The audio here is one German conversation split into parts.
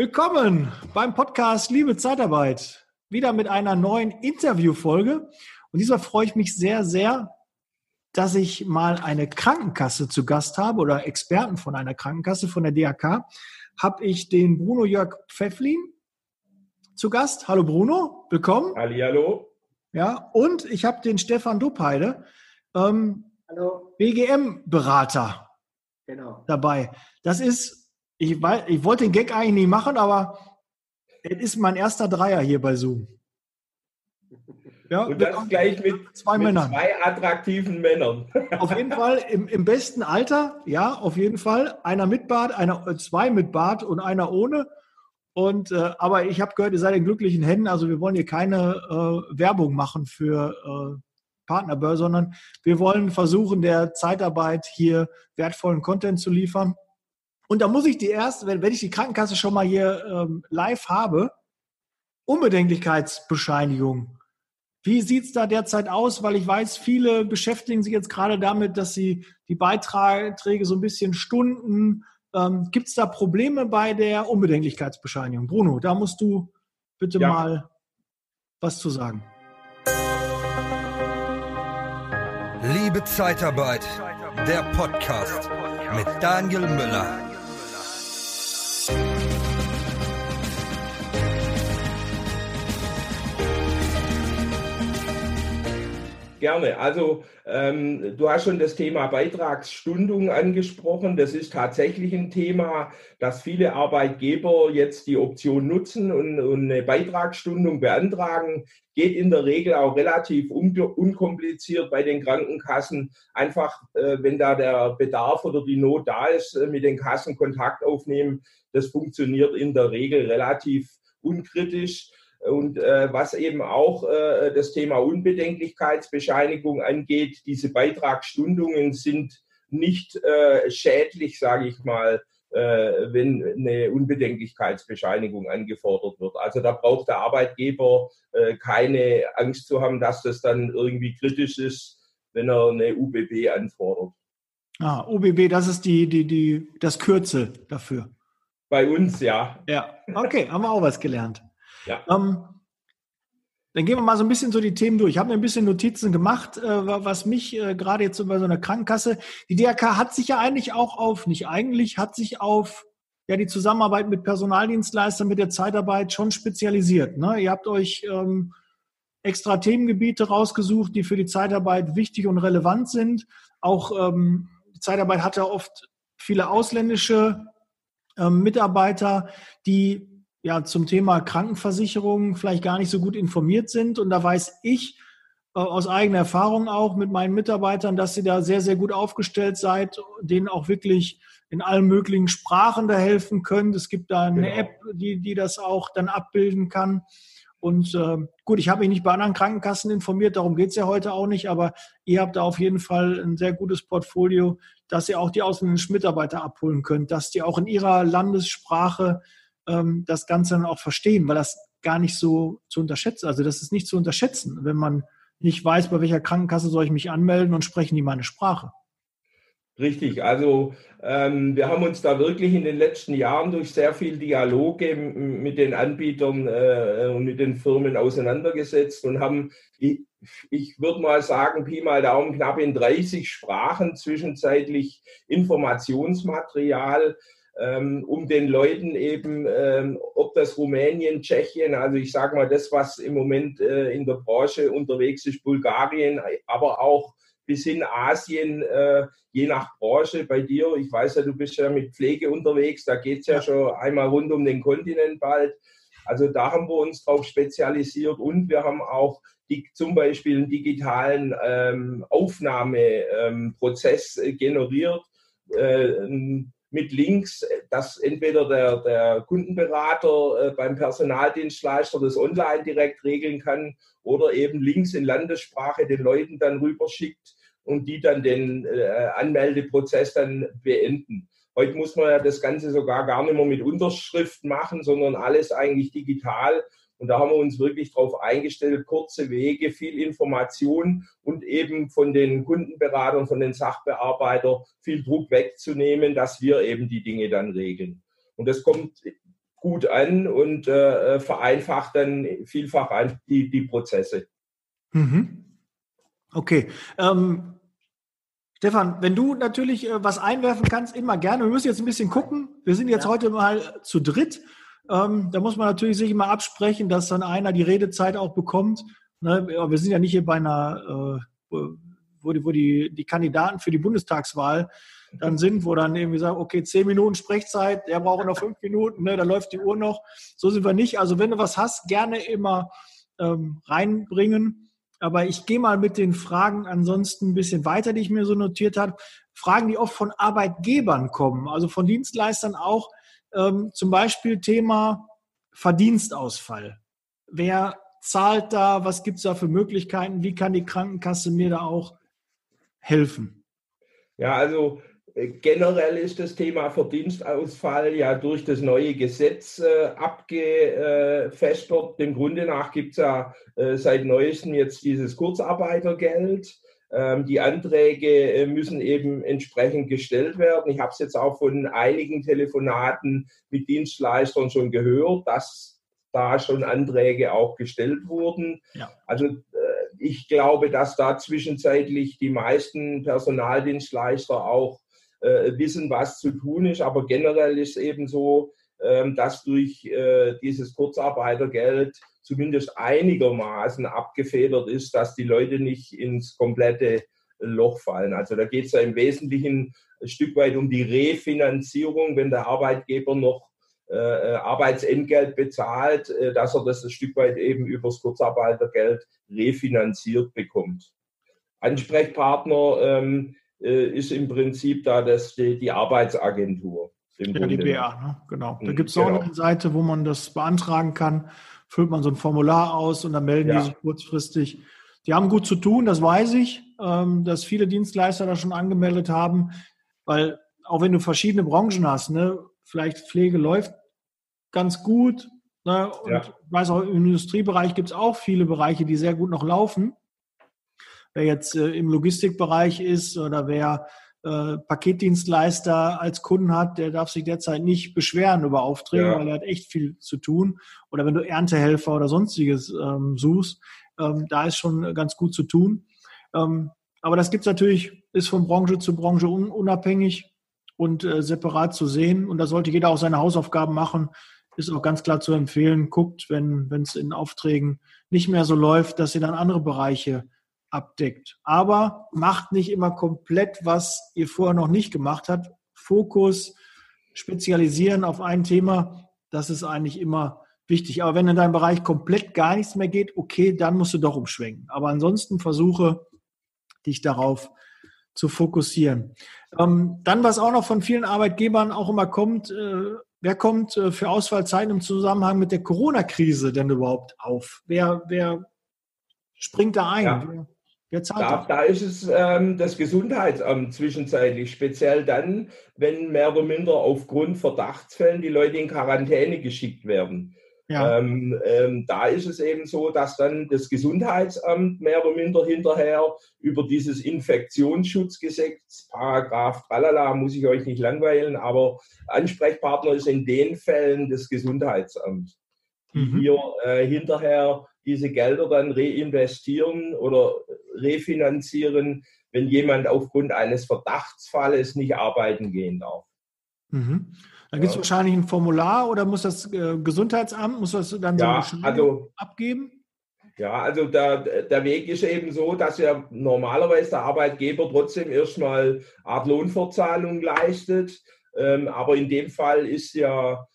Willkommen beim Podcast Liebe Zeitarbeit. Wieder mit einer neuen Interviewfolge. Und diesmal freue ich mich sehr, sehr, dass ich mal eine Krankenkasse zu Gast habe oder Experten von einer Krankenkasse von der DAK. Habe ich den Bruno Jörg Pfefflin zu Gast. Hallo Bruno, willkommen. Hallo. Ja, und ich habe den Stefan Duppeide, ähm. BGM-Berater genau. dabei. Das ist ich, weiß, ich wollte den Gag eigentlich nicht machen, aber es ist mein erster Dreier hier bei Zoom. Ja, und das gleich mit zwei mit. Zwei attraktiven Männern. Auf jeden Fall im, im, besten Alter, ja, auf jeden Fall. Einer mit Bart, einer, äh, zwei mit Bart und einer ohne. Und äh, aber ich habe gehört, ihr seid in glücklichen Händen. Also wir wollen hier keine äh, Werbung machen für äh, Partnerbörse, sondern wir wollen versuchen, der Zeitarbeit hier wertvollen Content zu liefern. Und da muss ich die erst, wenn, wenn ich die Krankenkasse schon mal hier ähm, live habe, Unbedenklichkeitsbescheinigung. Wie sieht es da derzeit aus? Weil ich weiß, viele beschäftigen sich jetzt gerade damit, dass sie die Beiträge so ein bisschen stunden. Ähm, Gibt es da Probleme bei der Unbedenklichkeitsbescheinigung? Bruno, da musst du bitte ja. mal was zu sagen. Liebe Zeitarbeit, der Podcast mit Daniel Müller. Gerne. Also ähm, du hast schon das Thema Beitragsstundung angesprochen. Das ist tatsächlich ein Thema, dass viele Arbeitgeber jetzt die Option nutzen und, und eine Beitragsstundung beantragen. Geht in der Regel auch relativ un unkompliziert bei den Krankenkassen. Einfach, äh, wenn da der Bedarf oder die Not da ist, äh, mit den Kassen Kontakt aufnehmen. Das funktioniert in der Regel relativ unkritisch. Und äh, was eben auch äh, das Thema Unbedenklichkeitsbescheinigung angeht, diese Beitragsstundungen sind nicht äh, schädlich, sage ich mal, äh, wenn eine Unbedenklichkeitsbescheinigung angefordert wird. Also da braucht der Arbeitgeber äh, keine Angst zu haben, dass das dann irgendwie kritisch ist, wenn er eine UBB anfordert. Ah, UBB, das ist die, die, die, das Kürzel dafür. Bei uns, ja. Ja, okay, haben wir auch was gelernt. Ja. Ähm, dann gehen wir mal so ein bisschen so die Themen durch. Ich habe mir ein bisschen Notizen gemacht, äh, was mich äh, gerade jetzt bei so einer Krankenkasse, die DRK hat sich ja eigentlich auch auf, nicht eigentlich, hat sich auf ja die Zusammenarbeit mit Personaldienstleistern, mit der Zeitarbeit schon spezialisiert. Ne? Ihr habt euch ähm, extra Themengebiete rausgesucht, die für die Zeitarbeit wichtig und relevant sind. Auch ähm, die Zeitarbeit hat ja oft viele ausländische ähm, Mitarbeiter, die ja zum Thema Krankenversicherung vielleicht gar nicht so gut informiert sind. Und da weiß ich äh, aus eigener Erfahrung auch mit meinen Mitarbeitern, dass sie da sehr, sehr gut aufgestellt seid, denen auch wirklich in allen möglichen Sprachen da helfen können. Es gibt da eine genau. App, die, die das auch dann abbilden kann. Und äh, gut, ich habe mich nicht bei anderen Krankenkassen informiert, darum geht's ja heute auch nicht, aber ihr habt da auf jeden Fall ein sehr gutes Portfolio, dass ihr auch die ausländischen Mitarbeiter abholen könnt, dass die auch in ihrer Landessprache ähm, das Ganze dann auch verstehen, weil das gar nicht so zu unterschätzen, also das ist nicht zu unterschätzen, wenn man nicht weiß, bei welcher Krankenkasse soll ich mich anmelden und sprechen die meine Sprache. Richtig, also ähm, wir haben uns da wirklich in den letzten Jahren durch sehr viel Dialoge mit den Anbietern äh, und mit den Firmen auseinandergesetzt und haben, ich, ich würde mal sagen, Pi mal Daumen knapp in 30 Sprachen zwischenzeitlich Informationsmaterial um den Leuten eben, ähm, ob das Rumänien, Tschechien, also ich sage mal das, was im Moment äh, in der Branche unterwegs ist, Bulgarien, aber auch bis hin Asien, äh, je nach Branche bei dir. Ich weiß ja, du bist ja mit Pflege unterwegs, da geht es ja schon einmal rund um den Kontinent bald. Also da haben wir uns drauf spezialisiert und wir haben auch die, zum Beispiel einen digitalen ähm, Aufnahmeprozess äh, generiert. Äh, mit Links, dass entweder der, der Kundenberater äh, beim Personaldienstleister das online direkt regeln kann oder eben Links in Landessprache den Leuten dann rüberschickt und die dann den äh, Anmeldeprozess dann beenden. Heute muss man ja das Ganze sogar gar nicht mehr mit Unterschrift machen, sondern alles eigentlich digital. Und da haben wir uns wirklich darauf eingestellt, kurze Wege, viel Information und eben von den Kundenberatern, von den Sachbearbeitern viel Druck wegzunehmen, dass wir eben die Dinge dann regeln. Und das kommt gut an und äh, vereinfacht dann vielfach die, die Prozesse. Mhm. Okay. Ähm, Stefan, wenn du natürlich äh, was einwerfen kannst, immer gerne. Wir müssen jetzt ein bisschen gucken. Wir sind jetzt ja. heute mal zu dritt. Ähm, da muss man natürlich sich immer absprechen, dass dann einer die Redezeit auch bekommt. Ne? Wir sind ja nicht hier bei einer, äh, wo, die, wo die, die Kandidaten für die Bundestagswahl dann sind, wo dann irgendwie sagen, okay, zehn Minuten Sprechzeit, der braucht noch fünf Minuten, ne, da läuft die Uhr noch. So sind wir nicht. Also wenn du was hast, gerne immer ähm, reinbringen. Aber ich gehe mal mit den Fragen ansonsten ein bisschen weiter, die ich mir so notiert habe. Fragen, die oft von Arbeitgebern kommen, also von Dienstleistern auch. Ähm, zum Beispiel Thema Verdienstausfall. Wer zahlt da? Was gibt es da für Möglichkeiten? Wie kann die Krankenkasse mir da auch helfen? Ja, also äh, generell ist das Thema Verdienstausfall ja durch das neue Gesetz äh, abgefespert. Dem Grunde nach gibt es ja äh, seit neuestem jetzt dieses Kurzarbeitergeld. Ähm, die Anträge äh, müssen eben entsprechend gestellt werden. Ich habe es jetzt auch von einigen Telefonaten mit Dienstleistern schon gehört, dass da schon Anträge auch gestellt wurden. Ja. Also äh, ich glaube, dass da zwischenzeitlich die meisten Personaldienstleister auch äh, wissen, was zu tun ist. Aber generell ist es eben so, äh, dass durch dieses Kurzarbeitergeld zumindest einigermaßen abgefedert ist, dass die Leute nicht ins komplette Loch fallen. Also da geht es ja im Wesentlichen ein Stück weit um die Refinanzierung, wenn der Arbeitgeber noch äh, äh Arbeitsentgelt bezahlt, äh, dass er das ein Stück weit eben übers Kurzarbeitergeld refinanziert bekommt. Ansprechpartner ähm, äh, ist im Prinzip da das, die, die Arbeitsagentur. Ja, die BA, ne? genau. Da gibt es auch genau. eine Seite, wo man das beantragen kann. Füllt man so ein Formular aus und dann melden ja. die sich kurzfristig. Die haben gut zu tun, das weiß ich, ähm, dass viele Dienstleister da schon angemeldet haben, weil auch wenn du verschiedene Branchen hast, ne, vielleicht Pflege läuft ganz gut. Ne, und ja. ich weiß auch, im Industriebereich gibt es auch viele Bereiche, die sehr gut noch laufen wer jetzt äh, im Logistikbereich ist oder wer äh, Paketdienstleister als Kunden hat, der darf sich derzeit nicht beschweren über Aufträge, ja. weil er hat echt viel zu tun. Oder wenn du Erntehelfer oder sonstiges ähm, suchst, ähm, da ist schon ganz gut zu tun. Ähm, aber das gibt's natürlich, ist von Branche zu Branche un unabhängig und äh, separat zu sehen. Und da sollte jeder auch seine Hausaufgaben machen. Ist auch ganz klar zu empfehlen, guckt, wenn es in Aufträgen nicht mehr so läuft, dass ihr dann andere Bereiche abdeckt. Aber macht nicht immer komplett, was ihr vorher noch nicht gemacht habt. Fokus, spezialisieren auf ein Thema, das ist eigentlich immer wichtig. Aber wenn in deinem Bereich komplett gar nichts mehr geht, okay, dann musst du doch umschwenken. Aber ansonsten versuche dich darauf zu fokussieren. Ähm, dann, was auch noch von vielen Arbeitgebern auch immer kommt, äh, wer kommt äh, für Ausfallzeiten im Zusammenhang mit der Corona-Krise denn überhaupt auf? Wer, wer springt da ein? Ja. Da, da, ist es ähm, das Gesundheitsamt zwischenzeitlich, speziell dann, wenn mehr oder minder aufgrund Verdachtsfällen die Leute in Quarantäne geschickt werden. Ja. Ähm, ähm, da ist es eben so, dass dann das Gesundheitsamt mehr oder minder hinterher über dieses Infektionsschutzgesetz, Paragraph tralala, muss ich euch nicht langweilen, aber Ansprechpartner ist in den Fällen das Gesundheitsamt, die mhm. hier äh, hinterher diese Gelder dann reinvestieren oder refinanzieren, wenn jemand aufgrund eines Verdachtsfalles nicht arbeiten gehen darf. Mhm. Da gibt es ja. wahrscheinlich ein Formular oder muss das äh, Gesundheitsamt, muss das dann ja, so also, abgeben? Ja, also der, der Weg ist eben so, dass ja normalerweise der Arbeitgeber trotzdem erstmal Art Lohnfortzahlung leistet. Ähm, aber in dem Fall ist ja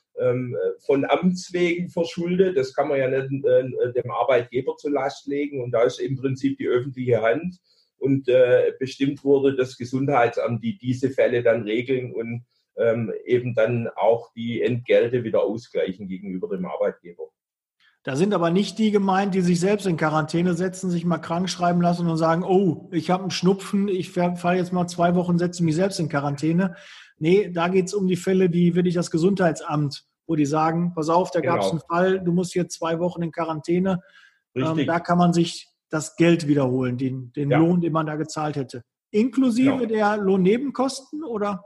von Amts wegen verschuldet. Das kann man ja nicht äh, dem Arbeitgeber zur Last legen. Und da ist im Prinzip die öffentliche Hand. Und äh, bestimmt wurde das Gesundheitsamt, die diese Fälle dann regeln und ähm, eben dann auch die Entgelte wieder ausgleichen gegenüber dem Arbeitgeber. Da sind aber nicht die gemeint, die sich selbst in Quarantäne setzen, sich mal krank schreiben lassen und sagen, oh, ich habe einen Schnupfen, ich fahre jetzt mal zwei Wochen, setze mich selbst in Quarantäne. Nee, da geht es um die Fälle, die wirklich das Gesundheitsamt, wo die sagen, pass auf, da gab es genau. einen Fall, du musst jetzt zwei Wochen in Quarantäne. Ähm, da kann man sich das Geld wiederholen, den, den ja. Lohn, den man da gezahlt hätte. Inklusive genau. der Lohnnebenkosten oder?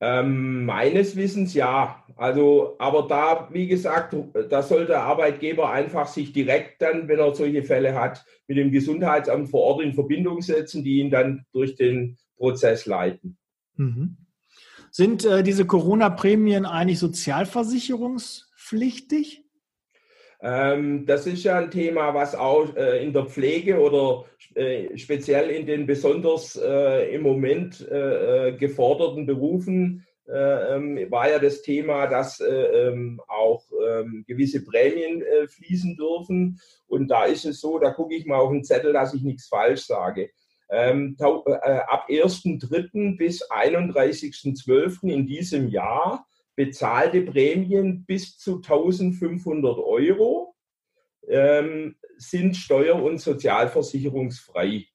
Ähm, meines Wissens ja. Also, aber da, wie gesagt, da soll der Arbeitgeber einfach sich direkt dann, wenn er solche Fälle hat, mit dem Gesundheitsamt vor Ort in Verbindung setzen, die ihn dann durch den Prozess leiten. Mhm. Sind äh, diese Corona-Prämien eigentlich sozialversicherungspflichtig? Ähm, das ist ja ein Thema, was auch äh, in der Pflege oder äh, speziell in den besonders äh, im Moment äh, äh, geforderten Berufen ähm, war ja das Thema, dass ähm, auch ähm, gewisse Prämien fließen dürfen. Und da ist es so, da gucke ich mal auf den Zettel, dass ich nichts falsch sage. Ähm, ab 1.3. bis 31.12. in diesem Jahr bezahlte Prämien bis zu 1500 Euro ähm, sind steuer- und sozialversicherungsfrei.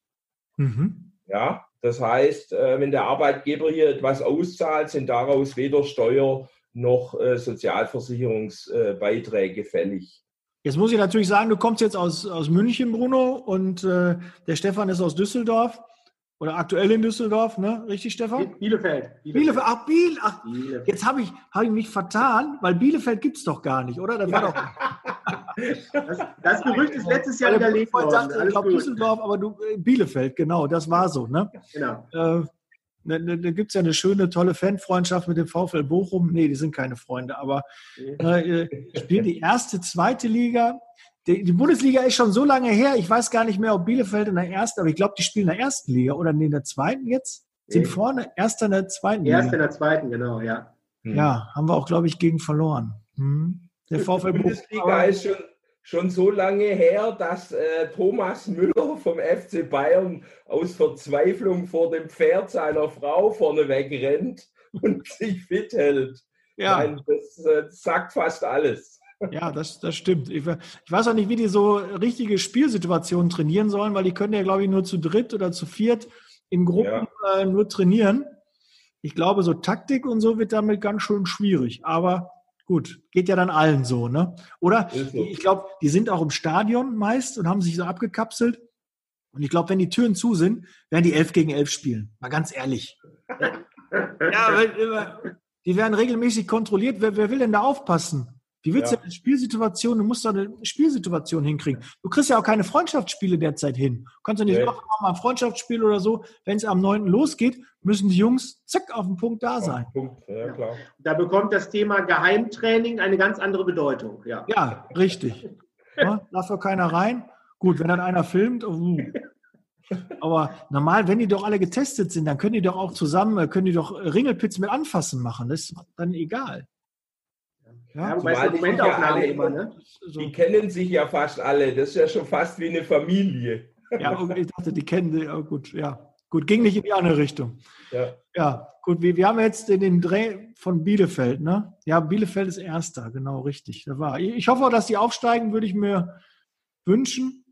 Mhm. Ja, das heißt, äh, wenn der Arbeitgeber hier etwas auszahlt, sind daraus weder Steuer noch äh, Sozialversicherungsbeiträge fällig. Jetzt muss ich natürlich sagen, du kommst jetzt aus, aus München, Bruno, und äh, der Stefan ist aus Düsseldorf. Oder aktuell in Düsseldorf, ne? Richtig, Stefan? Bielefeld. Bielefeld. Bielefeld. Ach, Biel, ach Bielefeld. jetzt habe ich, hab ich mich vertan, weil Bielefeld gibt es doch gar nicht, oder? Das, war doch das, das Gerücht ist letztes Jahr widerlegt worden. Sagte, ich glaube Düsseldorf, aber du, äh, Bielefeld, genau, das war so, ne? Genau. Äh, da, da gibt es ja eine schöne, tolle Fanfreundschaft mit dem VfL Bochum. Nee, die sind keine Freunde, aber äh, spielen die erste, zweite Liga die, die, Bundesliga ist schon so lange her, ich weiß gar nicht mehr, ob Bielefeld in der ersten, aber ich glaube, die spielen in der ersten Liga oder in der zweiten jetzt. Sind nee. vorne, erster in der zweiten Liga. Erster in der zweiten, genau, ja. Ja, haben wir auch, glaube ich, gegen verloren. Hm. Der VfL Die Bundesliga ist schon, schon so lange her, dass äh, Thomas Müller vom FC Bayern aus Verzweiflung vor dem Pferd seiner Frau vorneweg rennt und sich fit hält. Ja. Nein, das äh, sagt fast alles. Ja, das, das stimmt. Ich, ich, weiß auch nicht, wie die so richtige Spielsituationen trainieren sollen, weil die können ja, glaube ich, nur zu dritt oder zu viert in Gruppen ja. äh, nur trainieren. Ich glaube, so Taktik und so wird damit ganz schön schwierig. Aber gut, geht ja dann allen so, ne? Oder ich glaube, die sind auch im Stadion meist und haben sich so abgekapselt. Und ich glaube, wenn die Türen zu sind, werden die elf gegen elf spielen. Mal ganz ehrlich. ja, weil, die werden regelmäßig kontrolliert. Wer, wer will denn da aufpassen? Wie willst ja. du eine Spielsituation, du musst doch eine Spielsituation hinkriegen. Du kriegst ja auch keine Freundschaftsspiele derzeit hin. Du kannst ja nicht nee. machen, mal ein Freundschaftsspiel oder so. Wenn es am 9. losgeht, müssen die Jungs zack auf den Punkt da sein. Punkt. Ja, klar. Da bekommt das Thema Geheimtraining eine ganz andere Bedeutung. Ja, ja richtig. Ja, darf doch keiner rein. Gut, wenn dann einer filmt, uh. aber normal, wenn die doch alle getestet sind, dann können die doch auch zusammen, können die doch Ringelpits mit anfassen machen. Das ist dann egal. Ja, wobei es Momentaufnahme ja immer, ne? Die kennen sich ja fast alle. Das ist ja schon fast wie eine Familie. Ja, ich dachte, die kennen sie. Ja, gut, ja. Gut, ging nicht in die andere Richtung. Ja. Ja, gut, wir, wir haben jetzt den Dreh von Bielefeld, ne? Ja, Bielefeld ist Erster, genau, richtig. Da war. Ich hoffe, dass die aufsteigen, würde ich mir wünschen.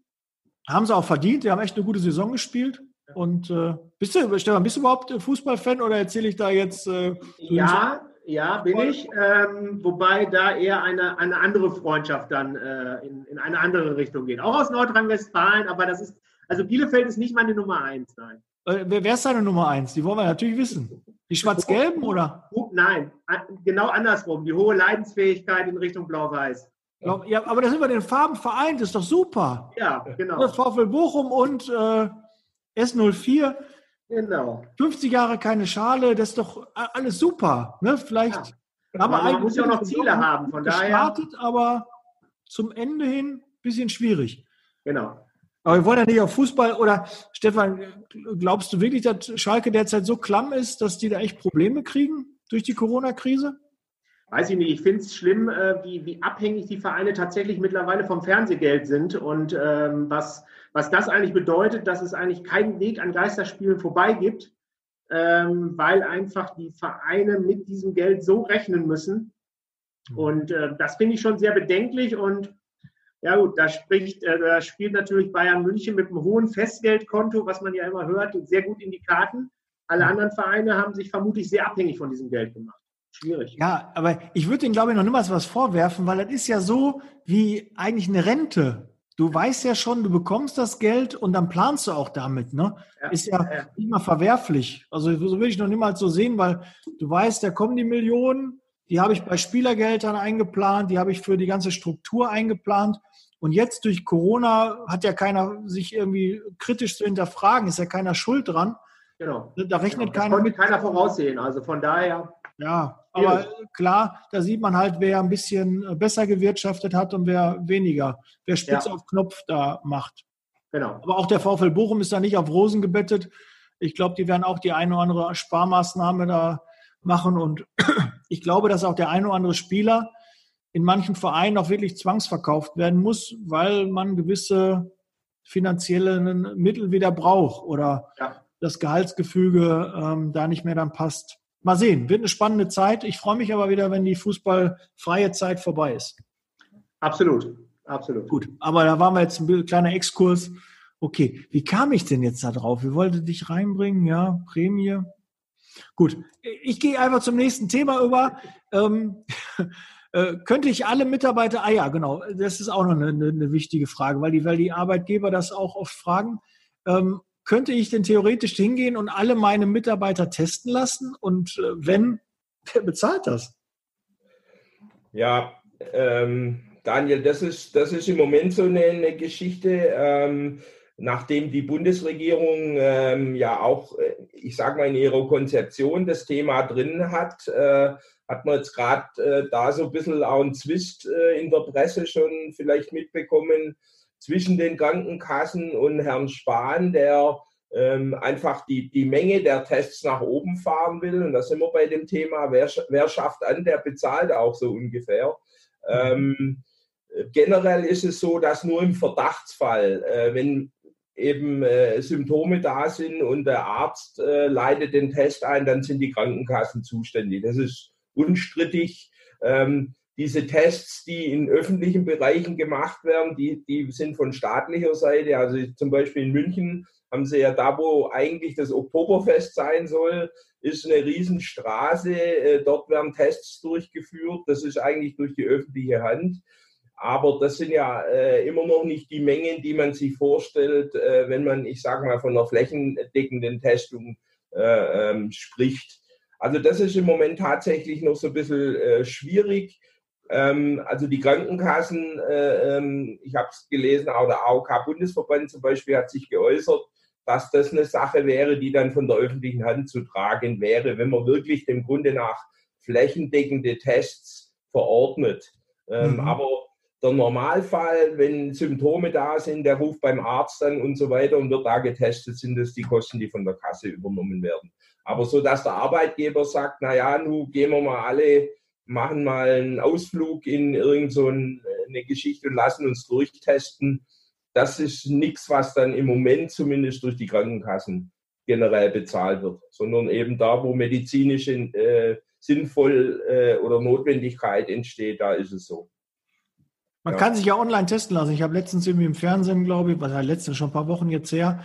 Haben sie auch verdient. Die haben echt eine gute Saison gespielt. Und äh, bist du, Stefan, bist du überhaupt Fußballfan oder erzähle ich da jetzt? Äh, ja, ja, bin ich. Ähm, wobei da eher eine, eine andere Freundschaft dann äh, in, in eine andere Richtung geht. Auch aus Nordrhein-Westfalen, aber das ist, also Bielefeld ist nicht meine Nummer eins, nein. Äh, wer, ist deine Nummer eins? Die wollen wir natürlich wissen. Die Schwarz-Gelben oder? Nein, genau andersrum. Die hohe Leidensfähigkeit in Richtung Blau-Weiß. Ja, aber das sind wir den Farben vereint, ist doch super. Ja, genau. Das VfL Bochum und äh, S04 Genau. 50 Jahre keine Schale, das ist doch alles super. Ne? Vielleicht ja. haben wir man muss ja auch noch Ziele haben, von gestartet, daher. aber zum Ende hin ein bisschen schwierig. Genau. Aber wir wollen ja nicht auf Fußball oder Stefan, glaubst du wirklich, dass Schalke derzeit so klamm ist, dass die da echt Probleme kriegen durch die Corona-Krise? Weiß ich nicht. Ich finde es schlimm, äh, wie, wie abhängig die Vereine tatsächlich mittlerweile vom Fernsehgeld sind und ähm, was was das eigentlich bedeutet, dass es eigentlich keinen Weg an Geisterspielen vorbei gibt, ähm, weil einfach die Vereine mit diesem Geld so rechnen müssen. Mhm. Und äh, das finde ich schon sehr bedenklich. Und ja gut, da spricht, äh, da spielt natürlich Bayern München mit einem hohen Festgeldkonto, was man ja immer hört, sehr gut in die Karten. Alle mhm. anderen Vereine haben sich vermutlich sehr abhängig von diesem Geld gemacht. Schwierig. Ja, aber ich würde Ihnen, glaube ich, noch niemals was vorwerfen, weil das ist ja so wie eigentlich eine Rente. Du weißt ja schon, du bekommst das Geld und dann planst du auch damit. Ne? Ja, ist ja, ja mal verwerflich. Also so will ich noch niemals so sehen, weil du weißt, da kommen die Millionen, die habe ich bei Spielergeldern eingeplant, die habe ich für die ganze Struktur eingeplant. Und jetzt durch Corona hat ja keiner sich irgendwie kritisch zu hinterfragen, ist ja keiner schuld dran. Genau. Da rechnet genau. keiner. Konnte mit. keiner voraussehen. Also von daher. Ja, aber klar, da sieht man halt, wer ein bisschen besser gewirtschaftet hat und wer weniger. Wer Spitze ja. auf Knopf da macht. Genau. Aber auch der VfL Bochum ist da nicht auf Rosen gebettet. Ich glaube, die werden auch die eine oder andere Sparmaßnahme da machen. Und ich glaube, dass auch der eine oder andere Spieler in manchen Vereinen auch wirklich zwangsverkauft werden muss, weil man gewisse finanzielle Mittel wieder braucht oder ja. das Gehaltsgefüge ähm, da nicht mehr dann passt. Mal sehen, wird eine spannende Zeit. Ich freue mich aber wieder, wenn die fußballfreie Zeit vorbei ist. Absolut, absolut. Gut, aber da waren wir jetzt ein kleiner Exkurs. Okay, wie kam ich denn jetzt da drauf? Wie wollte dich reinbringen? Ja, Prämie. Gut, ich gehe einfach zum nächsten Thema über. Ähm, äh, könnte ich alle Mitarbeiter, ah ja, genau, das ist auch noch eine, eine, wichtige Frage, weil die, weil die Arbeitgeber das auch oft fragen. Ähm, könnte ich denn theoretisch hingehen und alle meine Mitarbeiter testen lassen? Und äh, wenn, wer bezahlt das? Ja, ähm, Daniel, das ist, das ist im Moment so eine, eine Geschichte. Ähm, nachdem die Bundesregierung ähm, ja auch, äh, ich sage mal, in ihrer Konzeption das Thema drin hat, äh, hat man jetzt gerade äh, da so ein bisschen auch einen Zwist äh, in der Presse schon vielleicht mitbekommen zwischen den Krankenkassen und Herrn Spahn, der ähm, einfach die, die Menge der Tests nach oben fahren will. Und da sind wir bei dem Thema, wer, wer schafft an, der bezahlt auch so ungefähr. Ähm, generell ist es so, dass nur im Verdachtsfall, äh, wenn eben äh, Symptome da sind und der Arzt äh, leitet den Test ein, dann sind die Krankenkassen zuständig. Das ist unstrittig. Ähm, diese Tests, die in öffentlichen Bereichen gemacht werden, die, die sind von staatlicher Seite. Also zum Beispiel in München haben sie ja da, wo eigentlich das Oktoberfest sein soll, ist eine Riesenstraße. Äh, dort werden Tests durchgeführt. Das ist eigentlich durch die öffentliche Hand. Aber das sind ja äh, immer noch nicht die Mengen, die man sich vorstellt, äh, wenn man, ich sage mal, von einer flächendeckenden Testung äh, ähm, spricht. Also das ist im Moment tatsächlich noch so ein bisschen äh, schwierig. Ähm, also die Krankenkassen, äh, ähm, ich habe es gelesen, auch der AOK-Bundesverband zum Beispiel hat sich geäußert, dass das eine Sache wäre, die dann von der öffentlichen Hand zu tragen wäre, wenn man wirklich dem Grunde nach flächendeckende Tests verordnet. Ähm, mhm. Aber der Normalfall, wenn Symptome da sind, der ruft beim Arzt dann und so weiter und wird da getestet, sind das die Kosten, die von der Kasse übernommen werden. Aber so, dass der Arbeitgeber sagt, na ja, nun gehen wir mal alle machen mal einen Ausflug in irgendeine so eine Geschichte und lassen uns durchtesten. Das ist nichts, was dann im Moment zumindest durch die Krankenkassen generell bezahlt wird, sondern eben da, wo medizinische äh, sinnvoll äh, oder Notwendigkeit entsteht, da ist es so. Man ja. kann sich ja online testen lassen. Ich habe letztens irgendwie im Fernsehen, glaube ich, was ja letztens schon ein paar Wochen jetzt her,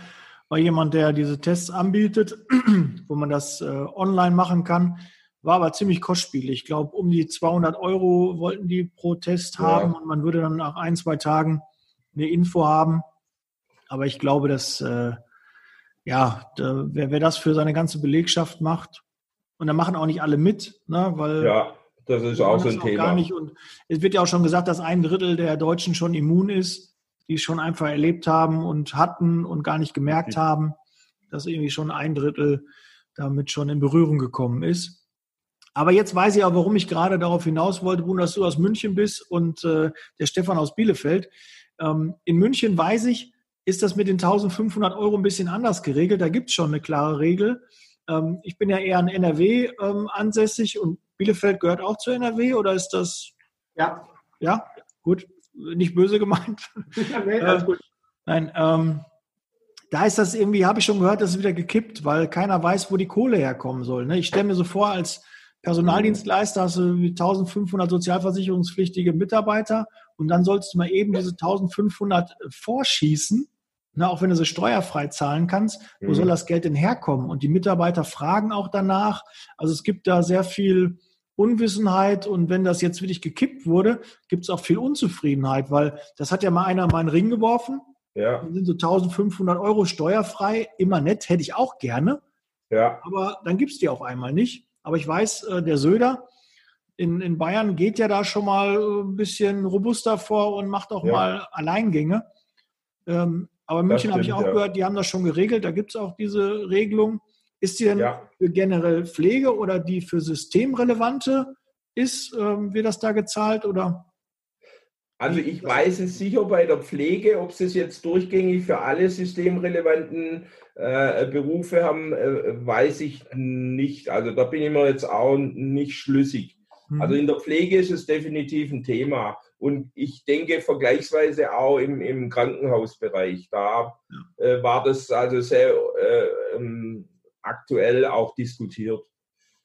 war jemand, der diese Tests anbietet, wo man das äh, online machen kann. War aber ziemlich kostspielig. Ich glaube, um die 200 Euro wollten die pro Test haben ja. und man würde dann nach ein, zwei Tagen eine Info haben. Aber ich glaube, dass, äh, ja, da, wer, wer das für seine ganze Belegschaft macht, und da machen auch nicht alle mit, ne, weil. Ja, das ist auch so ein Thema. Gar nicht. Und es wird ja auch schon gesagt, dass ein Drittel der Deutschen schon immun ist, die es schon einfach erlebt haben und hatten und gar nicht gemerkt haben, dass irgendwie schon ein Drittel damit schon in Berührung gekommen ist. Aber jetzt weiß ich auch, warum ich gerade darauf hinaus wollte, Bruno, dass du aus München bist und äh, der Stefan aus Bielefeld. Ähm, in München weiß ich, ist das mit den 1500 Euro ein bisschen anders geregelt. Da gibt es schon eine klare Regel. Ähm, ich bin ja eher in NRW ähm, ansässig und Bielefeld gehört auch zu NRW oder ist das? Ja. Ja, gut. Nicht böse gemeint. nee, alles gut. Nein, ähm, da ist das irgendwie, habe ich schon gehört, das ist wieder gekippt, weil keiner weiß, wo die Kohle herkommen soll. Ne? Ich stelle mir so vor, als Personaldienstleister hast du 1500 sozialversicherungspflichtige Mitarbeiter und dann sollst du mal eben diese 1500 vorschießen, ne, auch wenn du sie steuerfrei zahlen kannst. Wo mhm. soll das Geld denn herkommen? Und die Mitarbeiter fragen auch danach. Also es gibt da sehr viel Unwissenheit und wenn das jetzt wirklich gekippt wurde, gibt es auch viel Unzufriedenheit, weil das hat ja mal einer in meinen Ring geworfen. Ja. Dann sind so 1500 Euro steuerfrei, immer nett, hätte ich auch gerne. Ja. Aber dann gibt es die auf einmal nicht. Aber ich weiß, äh, der Söder in, in Bayern geht ja da schon mal ein bisschen robuster vor und macht auch ja. mal Alleingänge. Ähm, aber in München habe ich auch ja. gehört, die haben das schon geregelt. Da gibt es auch diese Regelung. Ist die denn ja. für generell Pflege oder die für systemrelevante ist? Ähm, wird das da gezahlt oder? Also ich weiß es sicher bei der Pflege, ob sie es jetzt durchgängig für alle systemrelevanten äh, Berufe haben, äh, weiß ich nicht. Also da bin ich mir jetzt auch nicht schlüssig. Mhm. Also in der Pflege ist es definitiv ein Thema. Und ich denke vergleichsweise auch im, im Krankenhausbereich. Da äh, war das also sehr äh, ähm, aktuell auch diskutiert.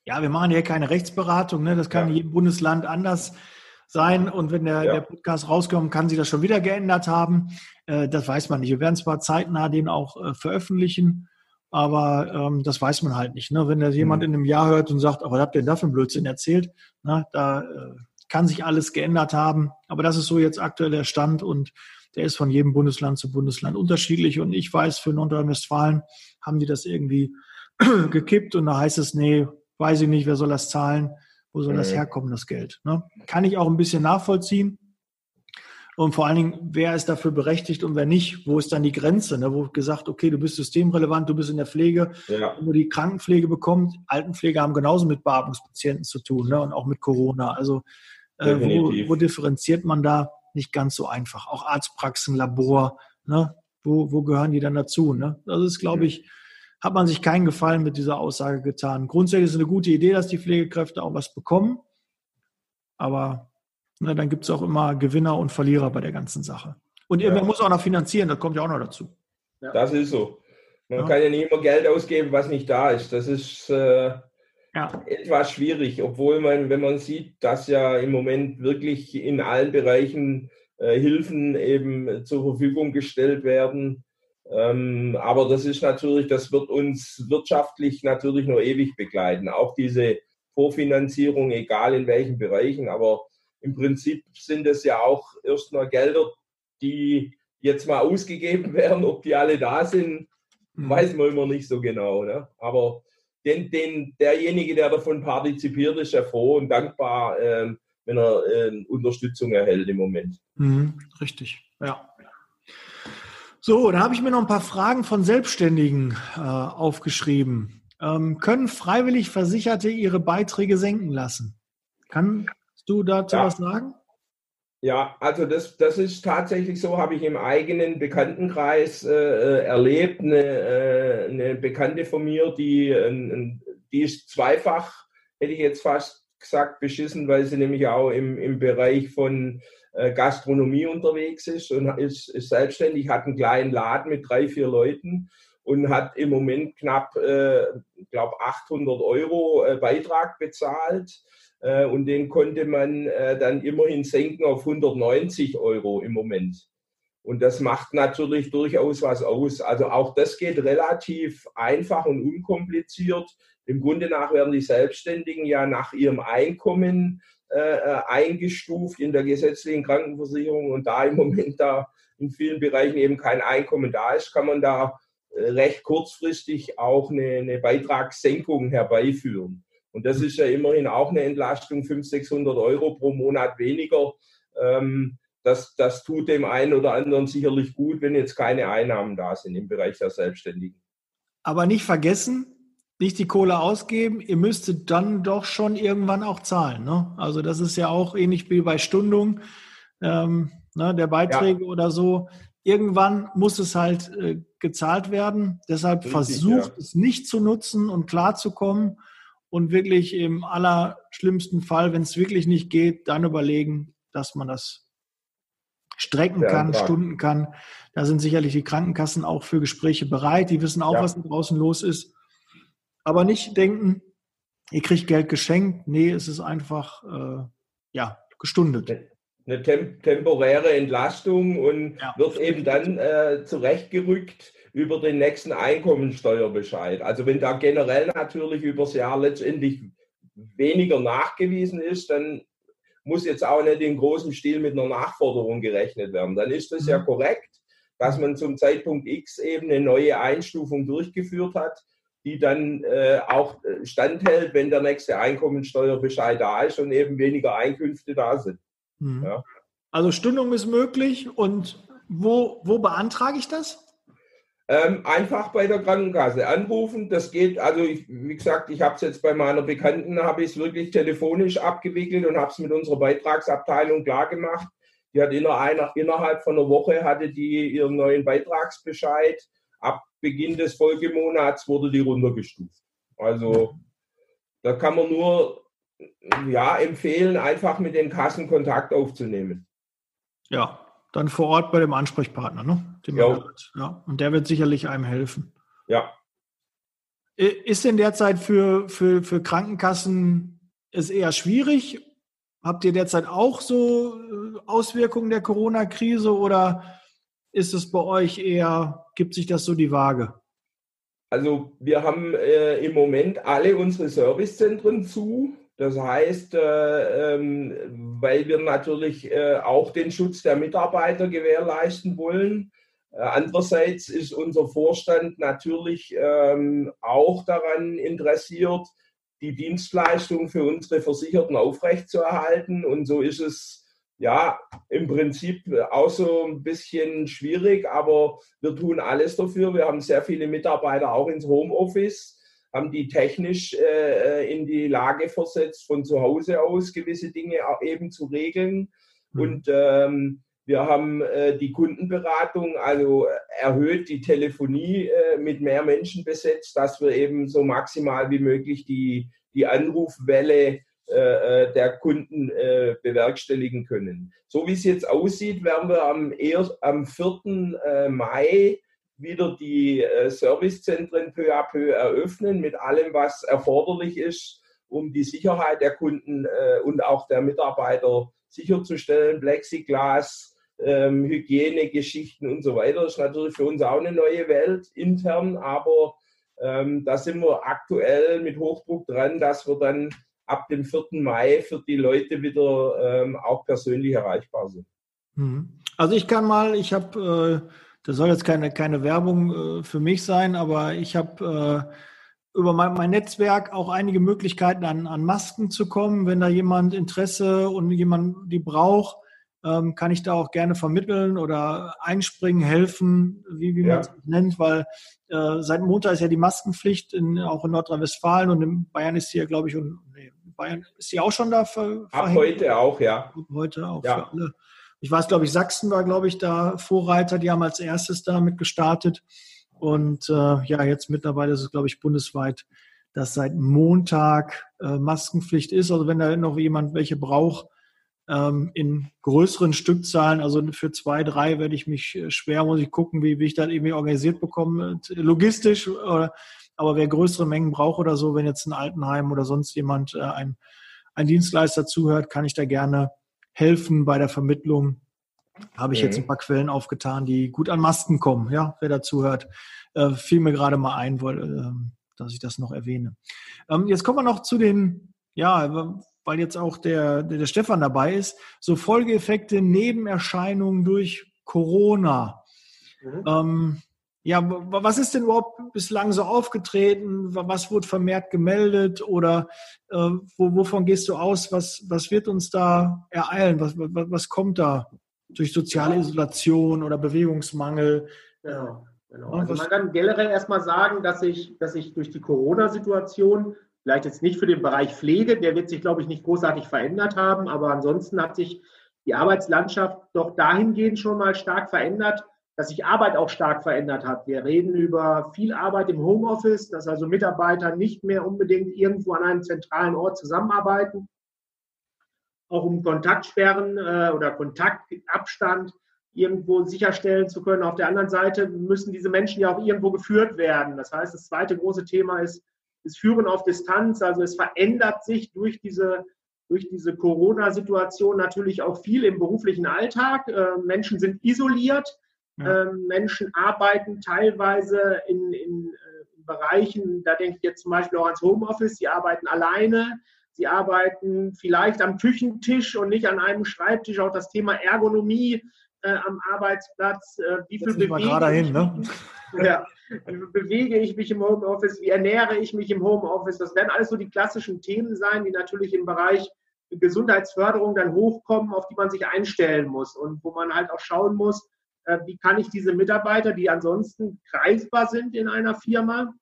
Ja, wir machen hier keine Rechtsberatung. Ne? Das kann ja. in jedem Bundesland anders sein. Und wenn der, ja. der, Podcast rauskommt, kann sich das schon wieder geändert haben. Äh, das weiß man nicht. Wir werden zwar zeitnah den auch äh, veröffentlichen, aber ähm, das weiß man halt nicht. Ne? Wenn da jemand mhm. in einem Jahr hört und sagt, aber was habt ihr denn da für einen Blödsinn erzählt? Na, da äh, kann sich alles geändert haben. Aber das ist so jetzt aktuell der Stand und der ist von jedem Bundesland zu Bundesland unterschiedlich. Und ich weiß, für Nordrhein-Westfalen haben die das irgendwie gekippt und da heißt es, nee, weiß ich nicht, wer soll das zahlen? Wo soll das herkommen, das Geld? Ne? Kann ich auch ein bisschen nachvollziehen. Und vor allen Dingen, wer ist dafür berechtigt und wer nicht? Wo ist dann die Grenze? Ne? Wo gesagt, okay, du bist systemrelevant, du bist in der Pflege, ja. wo die Krankenpflege bekommt. Altenpflege haben genauso mit Beatmungspatienten zu tun ne? und auch mit Corona. Also äh, wo, wo, differenziert man da? Nicht ganz so einfach. Auch Arztpraxen, Labor, ne? wo, wo gehören die dann dazu? Ne? Das ist, glaube ich, hat man sich keinen Gefallen mit dieser Aussage getan. Grundsätzlich ist es eine gute Idee, dass die Pflegekräfte auch was bekommen. Aber ne, dann gibt es auch immer Gewinner und Verlierer bei der ganzen Sache. Und ja. man muss auch noch finanzieren, das kommt ja auch noch dazu. Ja. Das ist so. Man ja. kann ja nicht immer Geld ausgeben, was nicht da ist. Das ist äh, ja. etwas schwierig, obwohl man, wenn man sieht, dass ja im Moment wirklich in allen Bereichen äh, Hilfen eben zur Verfügung gestellt werden. Ähm, aber das ist natürlich, das wird uns wirtschaftlich natürlich noch ewig begleiten. Auch diese Vorfinanzierung, egal in welchen Bereichen. Aber im Prinzip sind es ja auch erstmal Gelder, die jetzt mal ausgegeben werden. Ob die alle da sind, mhm. weiß man immer nicht so genau. Ne? Aber den, den, derjenige, der davon partizipiert, ist ja froh und dankbar, äh, wenn er äh, Unterstützung erhält im Moment. Mhm, richtig, ja. So, da habe ich mir noch ein paar Fragen von Selbstständigen äh, aufgeschrieben. Ähm, können freiwillig Versicherte ihre Beiträge senken lassen? Kannst du dazu ja. was sagen? Ja, also das, das ist tatsächlich so, habe ich im eigenen Bekanntenkreis äh, äh erlebt. Eine, äh, eine Bekannte von mir, die, äh, die ist zweifach, hätte ich jetzt fast gesagt, beschissen, weil sie nämlich auch im, im Bereich von äh, Gastronomie unterwegs ist und ist, ist selbstständig, hat einen kleinen Laden mit drei, vier Leuten und hat im Moment knapp, äh, glaube 800 Euro äh, Beitrag bezahlt äh, und den konnte man äh, dann immerhin senken auf 190 Euro im Moment. Und das macht natürlich durchaus was aus. Also auch das geht relativ einfach und unkompliziert. Im Grunde nach werden die Selbstständigen ja nach ihrem Einkommen äh, eingestuft in der gesetzlichen Krankenversicherung und da im Moment da in vielen Bereichen eben kein Einkommen da ist, kann man da recht kurzfristig auch eine, eine Beitragssenkung herbeiführen. Und das ist ja immerhin auch eine Entlastung, 500, 600 Euro pro Monat weniger. Ähm, das, das tut dem einen oder anderen sicherlich gut, wenn jetzt keine Einnahmen da sind im Bereich der Selbstständigen. Aber nicht vergessen, nicht die Kohle ausgeben, ihr müsstet dann doch schon irgendwann auch zahlen. Ne? Also das ist ja auch ähnlich wie bei Stundung ähm, ne, der Beiträge ja. oder so. Irgendwann muss es halt äh, gezahlt werden. Deshalb Richtig, versucht ja. es nicht zu nutzen und klarzukommen und wirklich im allerschlimmsten Fall, wenn es wirklich nicht geht, dann überlegen, dass man das strecken ja, kann, klar. stunden kann. Da sind sicherlich die Krankenkassen auch für Gespräche bereit. Die wissen auch, was da draußen los ist. Aber nicht denken, ihr kriegt Geld geschenkt. Nee, es ist einfach, äh, ja, gestundet. Eine temp temporäre Entlastung und ja. wird eben dann äh, zurechtgerückt über den nächsten Einkommensteuerbescheid. Also wenn da generell natürlich übers Jahr letztendlich weniger nachgewiesen ist, dann muss jetzt auch nicht in großem Stil mit einer Nachforderung gerechnet werden. Dann ist das ja mhm. korrekt, dass man zum Zeitpunkt X eben eine neue Einstufung durchgeführt hat, die dann äh, auch standhält, wenn der nächste Einkommensteuerbescheid da ist und eben weniger Einkünfte da sind. Mhm. Ja. Also Stundung ist möglich und wo, wo beantrage ich das? Ähm, einfach bei der Krankenkasse anrufen. Das geht, also ich, wie gesagt, ich habe es jetzt bei meiner Bekannten, habe ich es wirklich telefonisch abgewickelt und habe es mit unserer Beitragsabteilung klar gemacht. Die hat inner, innerhalb von einer Woche hatte die ihren neuen Beitragsbescheid. Beginn des Folgemonats wurde die runtergestuft. Also da kann man nur ja, empfehlen, einfach mit den Kassen Kontakt aufzunehmen. Ja, dann vor Ort bei dem Ansprechpartner, ne? ja. ja. Und der wird sicherlich einem helfen. Ja. Ist denn derzeit für, für, für Krankenkassen es eher schwierig? Habt ihr derzeit auch so äh, Auswirkungen der Corona-Krise oder ist es bei euch eher, gibt sich das so die Waage? Also wir haben äh, im Moment alle unsere Servicezentren zu. Das heißt, äh, ähm, weil wir natürlich äh, auch den Schutz der Mitarbeiter gewährleisten wollen. Äh, andererseits ist unser Vorstand natürlich ähm, auch daran interessiert, die Dienstleistung für unsere Versicherten aufrechtzuerhalten. Und so ist es ja im Prinzip auch so ein bisschen schwierig, aber wir tun alles dafür. Wir haben sehr viele Mitarbeiter auch ins Homeoffice haben die technisch äh, in die Lage versetzt, von zu Hause aus gewisse Dinge eben zu regeln. Mhm. Und ähm, wir haben äh, die Kundenberatung, also erhöht die Telefonie äh, mit mehr Menschen besetzt, dass wir eben so maximal wie möglich die, die Anrufwelle äh, äh, der Kunden äh, bewerkstelligen können. So wie es jetzt aussieht, werden wir am, am 4. Mai wieder die äh, Servicezentren peu à peu eröffnen mit allem, was erforderlich ist, um die Sicherheit der Kunden äh, und auch der Mitarbeiter sicherzustellen. Plexiglas, ähm, Hygienegeschichten und so weiter. Das ist natürlich für uns auch eine neue Welt intern, aber ähm, da sind wir aktuell mit Hochdruck dran, dass wir dann ab dem 4. Mai für die Leute wieder ähm, auch persönlich erreichbar sind. Mhm. Also ich kann mal, ich habe äh das soll jetzt keine, keine Werbung äh, für mich sein, aber ich habe äh, über mein, mein, Netzwerk auch einige Möglichkeiten an, an Masken zu kommen. Wenn da jemand Interesse und jemand die braucht, ähm, kann ich da auch gerne vermitteln oder einspringen, helfen, wie, wie ja. man es nennt, weil äh, seit Montag ist ja die Maskenpflicht in, auch in Nordrhein-Westfalen und in Bayern ist sie ja, glaube ich, und, nee, Bayern ist sie auch schon da ver, Ab heute auch, ja. Ab heute auch ja. für alle ich weiß, glaube ich, Sachsen war, glaube ich, da Vorreiter. Die haben als erstes damit gestartet. Und äh, ja, jetzt mittlerweile ist es, glaube ich, bundesweit, dass seit Montag äh, Maskenpflicht ist. Also wenn da noch jemand welche braucht, ähm, in größeren Stückzahlen, also für zwei, drei werde ich mich äh, schwer, muss ich gucken, wie, wie ich das irgendwie organisiert bekomme, logistisch. Äh, aber wer größere Mengen braucht oder so, wenn jetzt ein Altenheim oder sonst jemand, äh, ein, ein Dienstleister zuhört, kann ich da gerne helfen bei der Vermittlung. Habe ich mhm. jetzt ein paar Quellen aufgetan, die gut an Masken kommen, ja, wer dazu hört. Äh, fiel mir gerade mal ein, weil, äh, dass ich das noch erwähne. Ähm, jetzt kommen wir noch zu den, ja, weil jetzt auch der, der, der Stefan dabei ist, so Folgeeffekte, Nebenerscheinungen durch Corona. Mhm. Ähm, ja, was ist denn überhaupt bislang so aufgetreten? Was wurde vermehrt gemeldet? Oder äh, wo, wovon gehst du aus? Was, was wird uns da ereilen? Was, was, was kommt da durch soziale Isolation oder Bewegungsmangel? Genau. genau. Also man kann generell erstmal sagen, dass sich dass ich durch die Corona-Situation, vielleicht jetzt nicht für den Bereich Pflege, der wird sich, glaube ich, nicht großartig verändert haben, aber ansonsten hat sich die Arbeitslandschaft doch dahingehend schon mal stark verändert, dass sich Arbeit auch stark verändert hat. Wir reden über viel Arbeit im Homeoffice, dass also Mitarbeiter nicht mehr unbedingt irgendwo an einem zentralen Ort zusammenarbeiten, auch um Kontaktsperren äh, oder Kontaktabstand irgendwo sicherstellen zu können. Auf der anderen Seite müssen diese Menschen ja auch irgendwo geführt werden. Das heißt, das zweite große Thema ist das Führen auf Distanz. Also es verändert sich durch diese durch diese Corona-Situation natürlich auch viel im beruflichen Alltag. Äh, Menschen sind isoliert. Ja. Ähm, Menschen arbeiten teilweise in, in, äh, in, Bereichen, da denke ich jetzt zum Beispiel auch ans Homeoffice, sie arbeiten alleine, Sie arbeiten vielleicht am Küchentisch und nicht an einem Schreibtisch. Auch das Thema Ergonomie äh, am Arbeitsplatz. Äh, wie viel bewege hin, ne? ja, bewege ich mich im Homeoffice? Wie ernähre ich mich im Homeoffice? Das werden alles so die klassischen Themen sein, die natürlich im Bereich Gesundheitsförderung dann hochkommen, auf die man sich einstellen muss und wo man halt auch schauen muss, wie kann ich diese Mitarbeiter, die ansonsten greifbar sind in einer Firma,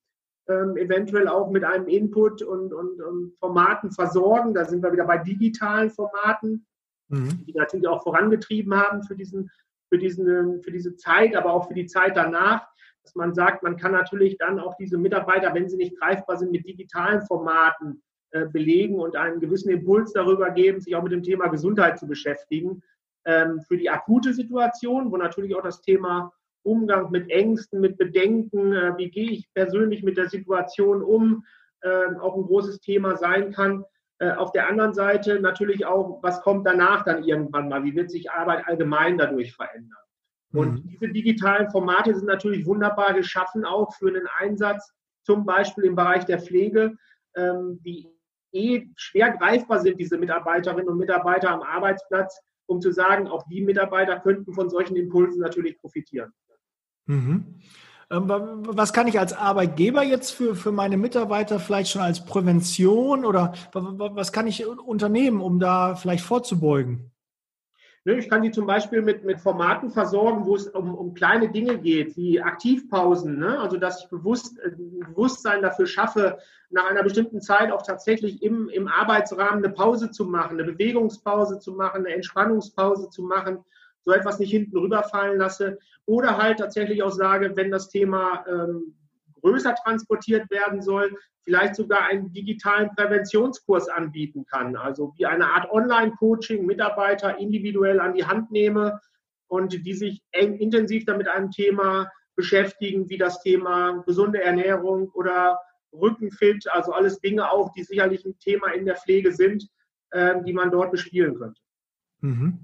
ähm, eventuell auch mit einem Input und, und, und, Formaten versorgen. Da sind wir wieder bei digitalen Formaten, mhm. die natürlich auch vorangetrieben haben für, diesen, für, diesen, für diese Zeit, aber auch für die Zeit danach. Dass man sagt, man kann natürlich dann auch diese Mitarbeiter, wenn sie nicht greifbar sind, mit digitalen Formaten äh, belegen und einen gewissen Impuls darüber geben, sich auch mit dem Thema Gesundheit zu beschäftigen. Ähm, für die akute Situation, wo natürlich auch das Thema Umgang mit Ängsten, mit Bedenken, äh, wie gehe ich persönlich mit der Situation um, äh, auch ein großes Thema sein kann. Äh, auf der anderen Seite natürlich auch, was kommt danach dann irgendwann mal? Wie wird sich Arbeit allgemein dadurch verändern? Und mhm. diese digitalen Formate sind natürlich wunderbar geschaffen, auch für einen Einsatz, zum Beispiel im Bereich der Pflege, ähm, die eh schwer greifbar sind, diese Mitarbeiterinnen und Mitarbeiter am Arbeitsplatz, um zu sagen, auch die Mitarbeiter könnten von solchen Impulsen natürlich profitieren. Mhm. Ähm, was kann ich als Arbeitgeber jetzt für, für meine Mitarbeiter vielleicht schon als Prävention oder was kann ich unternehmen, um da vielleicht vorzubeugen? Ne, ich kann die zum Beispiel mit, mit Formaten versorgen, wo es um, um kleine Dinge geht, wie Aktivpausen. Ne? Also, dass ich bewusst, äh, Bewusstsein dafür schaffe, nach einer bestimmten Zeit auch tatsächlich im, im Arbeitsrahmen eine Pause zu machen, eine Bewegungspause zu machen, eine Entspannungspause zu machen, so etwas nicht hinten rüberfallen lasse. Oder halt tatsächlich auch sage, wenn das Thema ähm, größer transportiert werden soll, vielleicht sogar einen digitalen Präventionskurs anbieten kann. Also wie eine Art Online-Coaching Mitarbeiter individuell an die Hand nehme und die sich eng, intensiv damit einem Thema beschäftigen, wie das Thema gesunde Ernährung oder Rückenfit, also alles Dinge auch, die sicherlich ein Thema in der Pflege sind, äh, die man dort bespielen könnte. Mhm.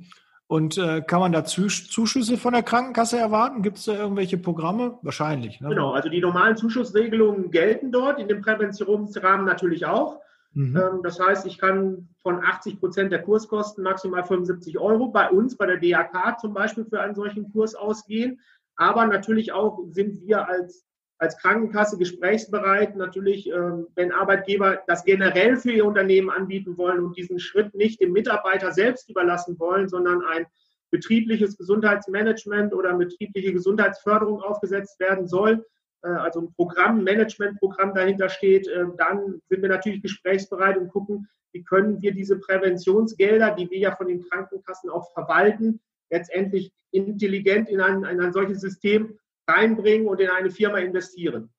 Und äh, kann man da Zuschüsse von der Krankenkasse erwarten? Gibt es da irgendwelche Programme? Wahrscheinlich. Ne? Genau, also die normalen Zuschussregelungen gelten dort, in dem Präventionsrahmen natürlich auch. Mhm. Ähm, das heißt, ich kann von 80 Prozent der Kurskosten maximal 75 Euro bei uns, bei der DAK zum Beispiel, für einen solchen Kurs ausgehen. Aber natürlich auch sind wir als als Krankenkasse gesprächsbereit. Natürlich, ähm, wenn Arbeitgeber das generell für ihr Unternehmen anbieten wollen und diesen Schritt nicht dem Mitarbeiter selbst überlassen wollen, sondern ein betriebliches Gesundheitsmanagement oder betriebliche Gesundheitsförderung aufgesetzt werden soll, äh, also ein Programm, Managementprogramm dahinter steht, äh, dann sind wir natürlich gesprächsbereit und gucken, wie können wir diese Präventionsgelder, die wir ja von den Krankenkassen auch verwalten, letztendlich intelligent in ein, in ein solches System reinbringen und in eine Firma investieren.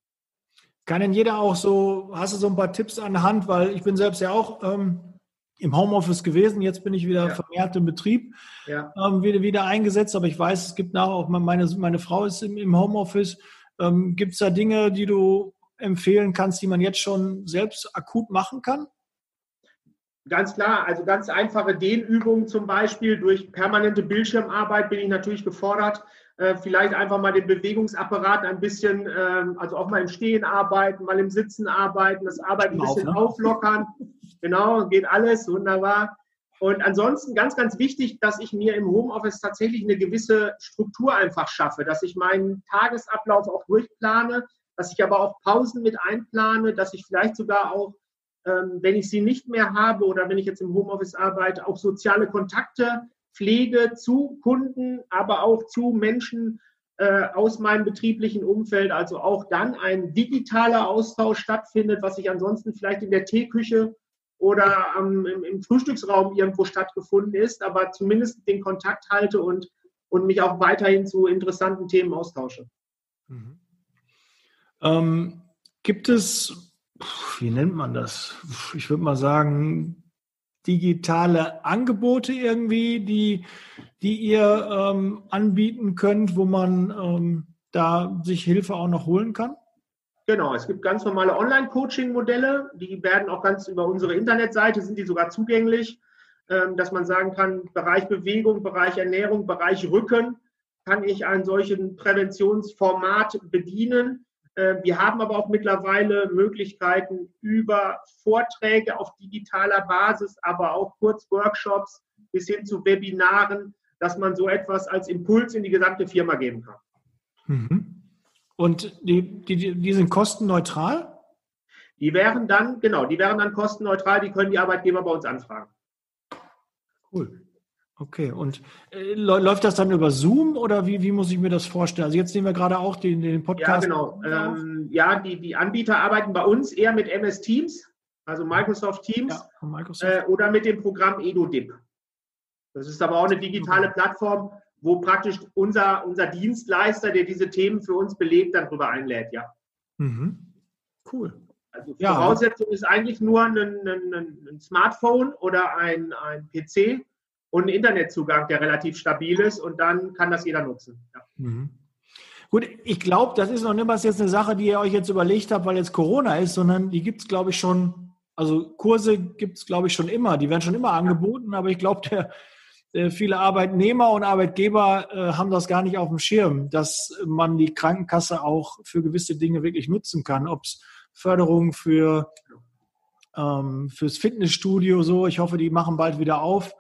Kann denn jeder auch so, hast du so ein paar Tipps an der Hand, weil ich bin selbst ja auch ähm, im Homeoffice gewesen, jetzt bin ich wieder ja. vermehrt im Betrieb, ja. ähm, wieder, wieder eingesetzt, aber ich weiß, es gibt nachher auch, meine, meine Frau ist im, im Homeoffice. Ähm, gibt es da Dinge, die du empfehlen kannst, die man jetzt schon selbst akut machen kann? Ganz klar, also ganz einfache Dehnübungen zum Beispiel. Durch permanente Bildschirmarbeit bin ich natürlich gefordert, äh, vielleicht einfach mal den Bewegungsapparat ein bisschen, ähm, also auch mal im Stehen arbeiten, mal im Sitzen arbeiten, das Arbeiten ein bisschen ne? auflockern. Genau, geht alles, wunderbar. Und ansonsten ganz, ganz wichtig, dass ich mir im Homeoffice tatsächlich eine gewisse Struktur einfach schaffe, dass ich meinen Tagesablauf auch durchplane, dass ich aber auch Pausen mit einplane, dass ich vielleicht sogar auch, ähm, wenn ich sie nicht mehr habe oder wenn ich jetzt im Homeoffice arbeite, auch soziale Kontakte Pflege zu Kunden, aber auch zu Menschen äh, aus meinem betrieblichen Umfeld, also auch dann ein digitaler Austausch stattfindet, was sich ansonsten vielleicht in der Teeküche oder ähm, im, im, Frühstücksraum irgendwo stattgefunden ist, aber zumindest den Kontakt halte und, und mich auch weiterhin zu interessanten Themen austausche. Mhm. Ähm, gibt es, wie nennt man das? Ich würde mal sagen, digitale Angebote irgendwie, die, die ihr ähm, anbieten könnt, wo man ähm, da sich Hilfe auch noch holen kann? Genau, es gibt ganz normale Online-Coaching-Modelle, die werden auch ganz über unsere Internetseite, sind die sogar zugänglich, ähm, dass man sagen kann, Bereich Bewegung, Bereich Ernährung, Bereich Rücken, kann ich ein solches Präventionsformat bedienen. Äh, wir haben aber auch mittlerweile Möglichkeiten über Vorträge auf digitaler Basis, aber auch Kurzworkshops bis hin zu Webinaren, dass man so etwas als Impuls in die gesamte Firma geben kann. Mhm. Und die, die, die sind kostenneutral? Die wären dann, genau, die wären dann kostenneutral, die können die Arbeitgeber bei uns anfragen. Cool. Okay, und äh, läuft das dann über Zoom oder wie, wie muss ich mir das vorstellen? Also jetzt nehmen wir gerade auch den, den Podcast. Ja, genau. Ähm, ja, die, die Anbieter arbeiten bei uns eher mit MS Teams, also Microsoft Teams ja, Microsoft. Äh, oder mit dem Programm EduDip. Das ist aber auch eine digitale Plattform, wo praktisch unser, unser Dienstleister, der diese Themen für uns belebt, dann darüber einlädt, ja. Mhm. Cool. Also Voraussetzung ja, ist eigentlich nur ein, ein, ein, Smartphone oder ein, ein PC und ein Internetzugang, der relativ stabil ist und dann kann das jeder nutzen. Ja. Mhm. Gut, ich glaube, das ist noch nicht mal jetzt eine Sache, die ihr euch jetzt überlegt habt, weil jetzt Corona ist, sondern die gibt es, glaube ich, schon, also Kurse gibt es, glaube ich, schon immer. Die werden schon immer angeboten, aber ich glaube, äh, viele Arbeitnehmer und Arbeitgeber äh, haben das gar nicht auf dem Schirm, dass man die Krankenkasse auch für gewisse Dinge wirklich nutzen kann. Ob es Förderung für ähm, fürs Fitnessstudio so, ich hoffe, die machen bald wieder auf,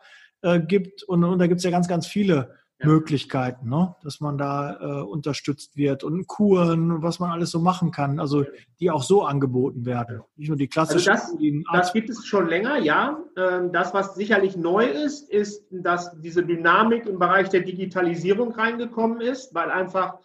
äh, gibt. Und, und da gibt es ja ganz, ganz viele ja. Möglichkeiten, ne? dass man da äh, unterstützt wird und Kuren, was man alles so machen kann, also die auch so angeboten werden. Nicht nur die klassischen. Also das, das gibt es schon länger, ja. Ähm, das, was sicherlich neu ist, ist, dass diese Dynamik im Bereich der Digitalisierung reingekommen ist, weil einfach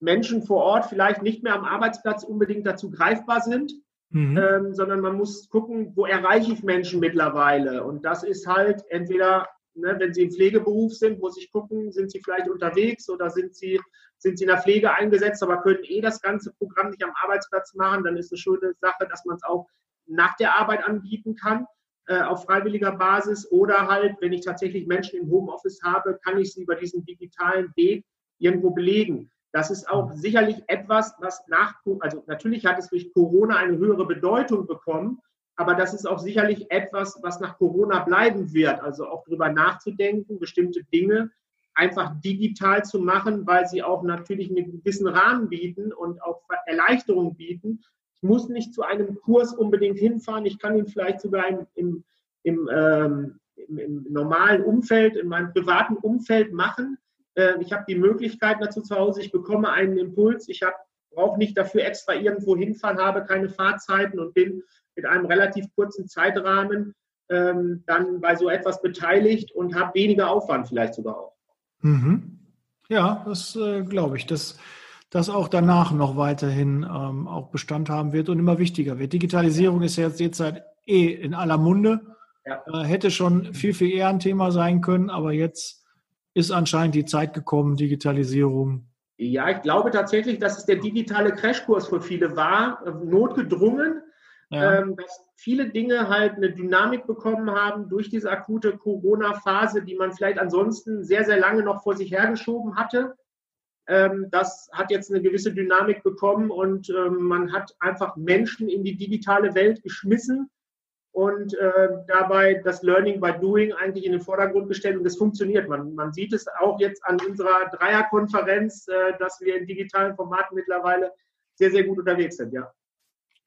Menschen vor Ort vielleicht nicht mehr am Arbeitsplatz unbedingt dazu greifbar sind, mhm. ähm, sondern man muss gucken, wo erreiche ich Menschen mittlerweile. Und das ist halt entweder Ne, wenn Sie im Pflegeberuf sind, muss ich gucken, sind Sie vielleicht unterwegs oder sind Sie, sind Sie in der Pflege eingesetzt, aber können eh das ganze Programm nicht am Arbeitsplatz machen, dann ist es eine schöne Sache, dass man es auch nach der Arbeit anbieten kann, äh, auf freiwilliger Basis. Oder halt, wenn ich tatsächlich Menschen im Homeoffice habe, kann ich sie über diesen digitalen Weg irgendwo belegen. Das ist auch sicherlich etwas, was nach, also natürlich hat es durch Corona eine höhere Bedeutung bekommen, aber das ist auch sicherlich etwas, was nach Corona bleiben wird. Also auch darüber nachzudenken, bestimmte Dinge einfach digital zu machen, weil sie auch natürlich einen gewissen Rahmen bieten und auch Erleichterung bieten. Ich muss nicht zu einem Kurs unbedingt hinfahren. Ich kann ihn vielleicht sogar im, im, im, ähm, im, im normalen Umfeld, in meinem privaten Umfeld machen. Äh, ich habe die Möglichkeit dazu zu Hause. Ich bekomme einen Impuls. Ich brauche nicht dafür extra irgendwo hinfahren, habe keine Fahrzeiten und bin mit einem relativ kurzen Zeitrahmen ähm, dann bei so etwas beteiligt und habe weniger Aufwand vielleicht sogar auch. Mhm. Ja, das äh, glaube ich, dass das auch danach noch weiterhin ähm, auch Bestand haben wird und immer wichtiger wird. Digitalisierung ist ja jetzt derzeit eh in aller Munde. Ja. Äh, hätte schon viel, viel eher ein Thema sein können, aber jetzt ist anscheinend die Zeit gekommen, Digitalisierung. Ja, ich glaube tatsächlich, dass es der digitale Crashkurs für viele war, äh, notgedrungen ähm, dass viele Dinge halt eine Dynamik bekommen haben durch diese akute Corona-Phase, die man vielleicht ansonsten sehr, sehr lange noch vor sich hergeschoben hatte. Ähm, das hat jetzt eine gewisse Dynamik bekommen und ähm, man hat einfach Menschen in die digitale Welt geschmissen und äh, dabei das Learning by Doing eigentlich in den Vordergrund gestellt und das funktioniert. Man, man sieht es auch jetzt an unserer Dreierkonferenz, äh, dass wir in digitalen Formaten mittlerweile sehr, sehr gut unterwegs sind, ja.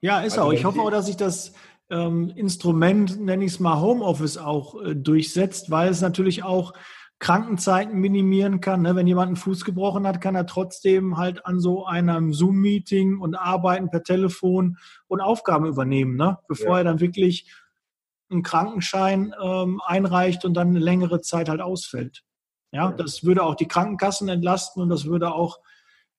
Ja, ist also auch. Ich hoffe auch, dass sich das ähm, Instrument, nenne ich es mal Homeoffice, auch äh, durchsetzt, weil es natürlich auch Krankenzeiten minimieren kann. Ne? Wenn jemand einen Fuß gebrochen hat, kann er trotzdem halt an so einem Zoom-Meeting und arbeiten per Telefon und Aufgaben übernehmen, ne? bevor ja. er dann wirklich einen Krankenschein ähm, einreicht und dann eine längere Zeit halt ausfällt. Ja, ja, das würde auch die Krankenkassen entlasten und das würde auch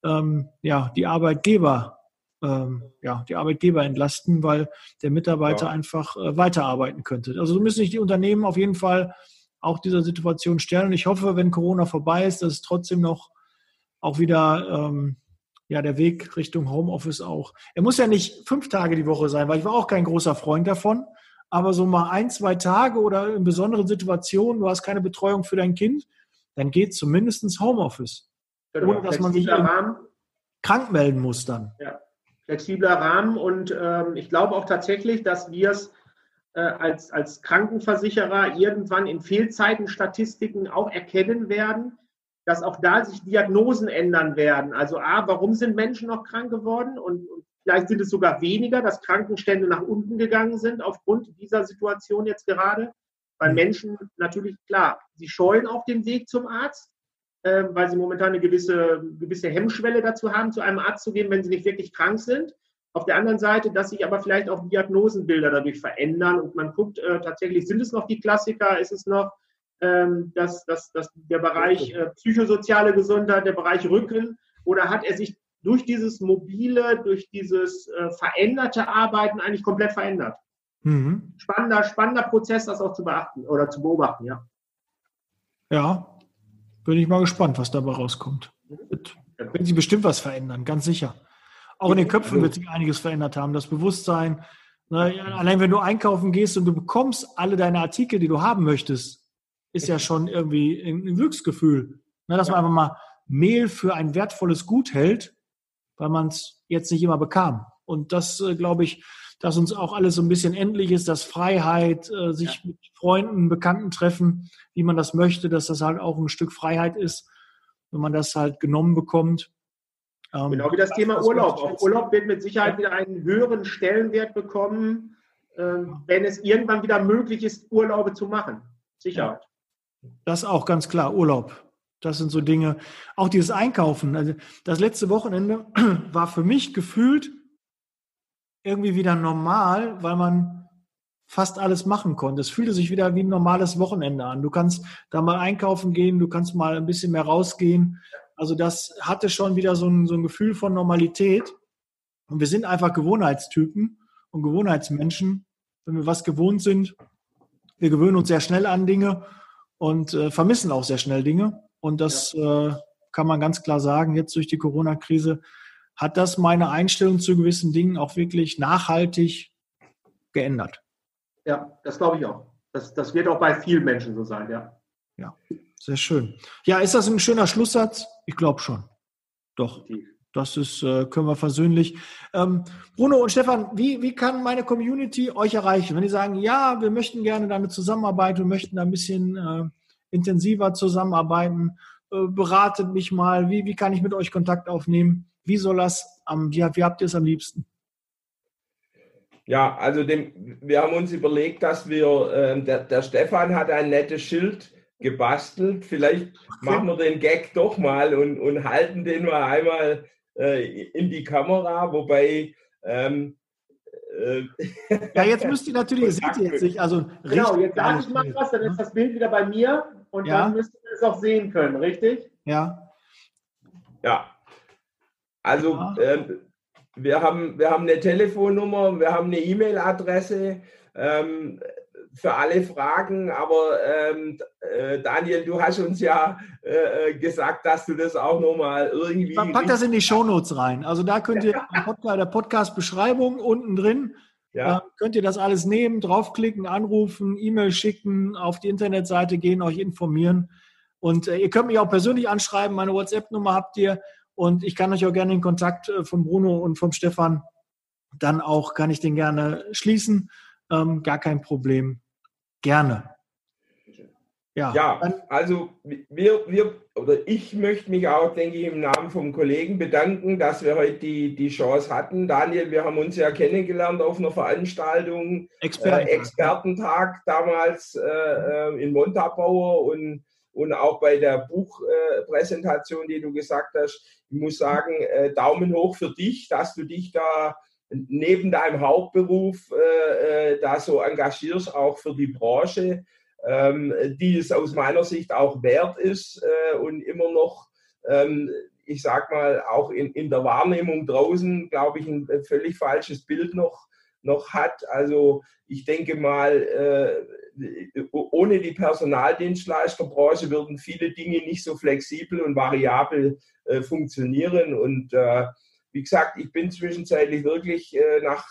ähm, ja, die Arbeitgeber ähm, ja, die Arbeitgeber entlasten, weil der Mitarbeiter ja. einfach äh, weiterarbeiten könnte. Also so müssen sich die Unternehmen auf jeden Fall auch dieser Situation stellen. Und ich hoffe, wenn Corona vorbei ist, dass es trotzdem noch auch wieder ähm, ja, der Weg Richtung Homeoffice auch. Er muss ja nicht fünf Tage die Woche sein, weil ich war auch kein großer Freund davon. Aber so mal ein, zwei Tage oder in besonderen Situationen, du hast keine Betreuung für dein Kind, dann geht zumindest Homeoffice. Genau. Ohne dass man sich krank melden muss dann. Ja flexibler Rahmen und ähm, ich glaube auch tatsächlich, dass wir es äh, als, als Krankenversicherer irgendwann in Fehlzeitenstatistiken auch erkennen werden, dass auch da sich Diagnosen ändern werden. Also A, warum sind Menschen noch krank geworden? Und, und vielleicht sind es sogar weniger, dass Krankenstände nach unten gegangen sind aufgrund dieser Situation jetzt gerade. Weil mhm. Menschen natürlich, klar, sie scheuen auch den Weg zum Arzt, äh, weil sie momentan eine gewisse, gewisse Hemmschwelle dazu haben, zu einem Arzt zu gehen, wenn sie nicht wirklich krank sind. Auf der anderen Seite, dass sich aber vielleicht auch Diagnosenbilder dadurch verändern und man guckt äh, tatsächlich, sind es noch die Klassiker, ist es noch ähm, dass, dass, dass der Bereich äh, psychosoziale Gesundheit, der Bereich Rücken, oder hat er sich durch dieses mobile, durch dieses äh, veränderte Arbeiten eigentlich komplett verändert? Mhm. Spannender, spannender Prozess, das auch zu beachten oder zu beobachten, ja. Ja, bin ich mal gespannt, was dabei rauskommt. Wird, wird sich bestimmt was verändern, ganz sicher. Auch in den Köpfen wird sich einiges verändert haben. Das Bewusstsein. Ne, allein wenn du einkaufen gehst und du bekommst alle deine Artikel, die du haben möchtest, ist ja schon irgendwie ein Glücksgefühl. Ne, dass man einfach mal Mehl für ein wertvolles Gut hält, weil man es jetzt nicht immer bekam. Und das, äh, glaube ich, dass uns auch alles so ein bisschen endlich ist, dass Freiheit, äh, sich ja. mit Freunden, Bekannten treffen, wie man das möchte, dass das halt auch ein Stück Freiheit ist, wenn man das halt genommen bekommt. Ähm, genau wie das Thema Urlaub. Auch Urlaub wird mit Sicherheit ja. wieder einen höheren Stellenwert bekommen, äh, wenn es irgendwann wieder möglich ist, Urlaube zu machen. Sicherheit. Ja. Das auch ganz klar, Urlaub. Das sind so Dinge. Auch dieses Einkaufen. Also das letzte Wochenende war für mich gefühlt irgendwie wieder normal, weil man fast alles machen konnte. Es fühlte sich wieder wie ein normales Wochenende an. Du kannst da mal einkaufen gehen, du kannst mal ein bisschen mehr rausgehen. Also das hatte schon wieder so ein, so ein Gefühl von Normalität. Und wir sind einfach Gewohnheitstypen und Gewohnheitsmenschen. Wenn wir was gewohnt sind, wir gewöhnen uns sehr schnell an Dinge und äh, vermissen auch sehr schnell Dinge. Und das ja. äh, kann man ganz klar sagen, jetzt durch die Corona-Krise hat das meine Einstellung zu gewissen Dingen auch wirklich nachhaltig geändert. Ja, das glaube ich auch. Das, das wird auch bei vielen Menschen so sein, ja. Ja, sehr schön. Ja, ist das ein schöner Schlusssatz? Ich glaube schon. Doch. Das ist, äh, können wir versöhnlich. Ähm, Bruno und Stefan, wie, wie kann meine Community euch erreichen? Wenn die sagen, ja, wir möchten gerne da eine Zusammenarbeit, wir möchten da ein bisschen äh, intensiver zusammenarbeiten, äh, beratet mich mal, wie, wie kann ich mit euch Kontakt aufnehmen? Wie soll das, am, wie, wie habt ihr es am liebsten? Ja, also dem, wir haben uns überlegt, dass wir, äh, der, der, Stefan hat ein nettes Schild gebastelt. Vielleicht okay. machen wir den Gag doch mal und, und halten den mal einmal äh, in die Kamera, wobei ähm, äh, ja, jetzt müsst ihr natürlich, seht ihr jetzt nicht, also Genau, jetzt sage ich mal was, dann ist das Bild wieder bei mir und ja. dann müsst ihr es auch sehen können, richtig? Ja. Ja, also ja. ähm, wir, haben, wir haben eine Telefonnummer, wir haben eine E-Mail-Adresse ähm, für alle Fragen, aber ähm, äh, Daniel, du hast uns ja äh, gesagt, dass du das auch nochmal irgendwie. Man packt das in die Shownotes rein. Also da könnt ihr in der Podcast-Beschreibung unten drin ja. Äh, könnt ihr das alles nehmen, draufklicken, anrufen, E-Mail schicken, auf die Internetseite gehen, euch informieren. Und äh, ihr könnt mich auch persönlich anschreiben. Meine WhatsApp-Nummer habt ihr. Und ich kann euch auch gerne den Kontakt äh, von Bruno und vom Stefan dann auch, kann ich den gerne schließen. Ähm, gar kein Problem. Gerne. Ja, ja also wir, wir oder ich möchte mich auch, denke ich, im Namen vom Kollegen bedanken, dass wir heute die, die Chance hatten. Daniel, wir haben uns ja kennengelernt auf einer Veranstaltung, Expertentag, äh, Expertentag damals äh, äh in Montabaur und und auch bei der Buchpräsentation, die du gesagt hast, ich muss sagen, äh, Daumen hoch für dich, dass du dich da neben deinem Hauptberuf äh, äh, da so engagierst, auch für die Branche, ähm, die es aus meiner Sicht auch wert ist und immer noch ähm, ich sag mal, auch in, in der Wahrnehmung draußen, glaube ich, ein völlig falsches Bild noch, noch hat. Also ich denke mal, ohne die Personaldienstleisterbranche würden viele Dinge nicht so flexibel und variabel äh, funktionieren. Und äh, wie gesagt, ich bin zwischenzeitlich wirklich äh, nach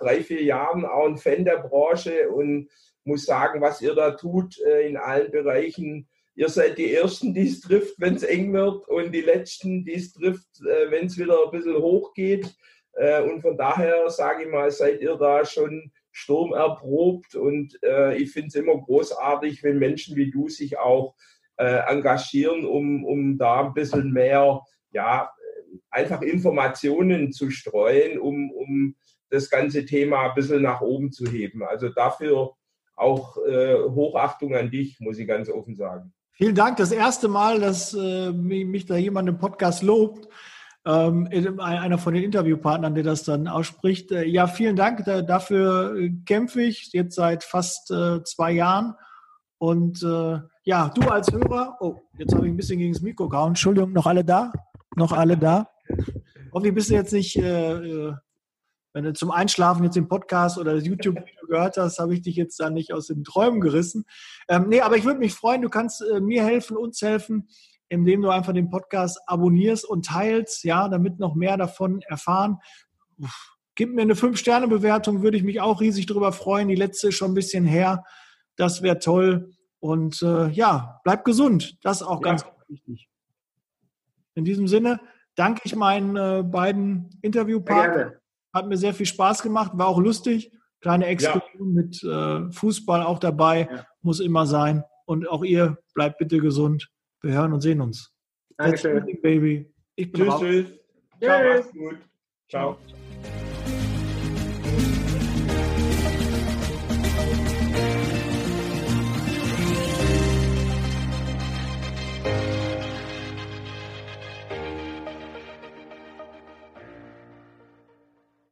drei, vier Jahren auch ein Fan der Branche und muss sagen, was ihr da tut äh, in allen Bereichen. Ihr seid die Ersten, die es trifft, wenn es eng wird und die Letzten, die es trifft, äh, wenn es wieder ein bisschen hoch geht. Äh, und von daher sage ich mal, seid ihr da schon Sturm erprobt und äh, ich finde es immer großartig, wenn Menschen wie du sich auch äh, engagieren, um, um da ein bisschen mehr, ja, einfach Informationen zu streuen, um, um das ganze Thema ein bisschen nach oben zu heben. Also dafür auch äh, Hochachtung an dich, muss ich ganz offen sagen. Vielen Dank. Das erste Mal, dass äh, mich da jemand im Podcast lobt. Ähm, einer von den Interviewpartnern, der das dann ausspricht. Äh, ja, vielen Dank. Da, dafür äh, kämpfe ich jetzt seit fast äh, zwei Jahren. Und äh, ja, du als Hörer, oh, jetzt habe ich ein bisschen gegen das Mikro gehauen. Entschuldigung, noch alle da? Noch alle da? Hoffentlich bist du jetzt nicht äh, wenn du zum Einschlafen jetzt den Podcast oder das YouTube-Video gehört hast, habe ich dich jetzt da nicht aus den Träumen gerissen. Ähm, nee, aber ich würde mich freuen, du kannst mir helfen, uns helfen, indem du einfach den Podcast abonnierst und teilst, ja, damit noch mehr davon erfahren. Uff, gib mir eine 5-Sterne-Bewertung, würde ich mich auch riesig darüber freuen. Die letzte ist schon ein bisschen her. Das wäre toll. Und äh, ja, bleib gesund. Das ist auch ja. ganz wichtig. In diesem Sinne danke ich meinen äh, beiden Interviewpartnern. Hat mir sehr viel Spaß gemacht, war auch lustig. Kleine Exkursion ja. mit äh, Fußball auch dabei, ja. muss immer sein. Und auch ihr bleibt bitte gesund. Wir hören und sehen uns. Dankeschön. Baby. Ich bin tschüss, tschüss. Ciao, mach's gut. Ciao.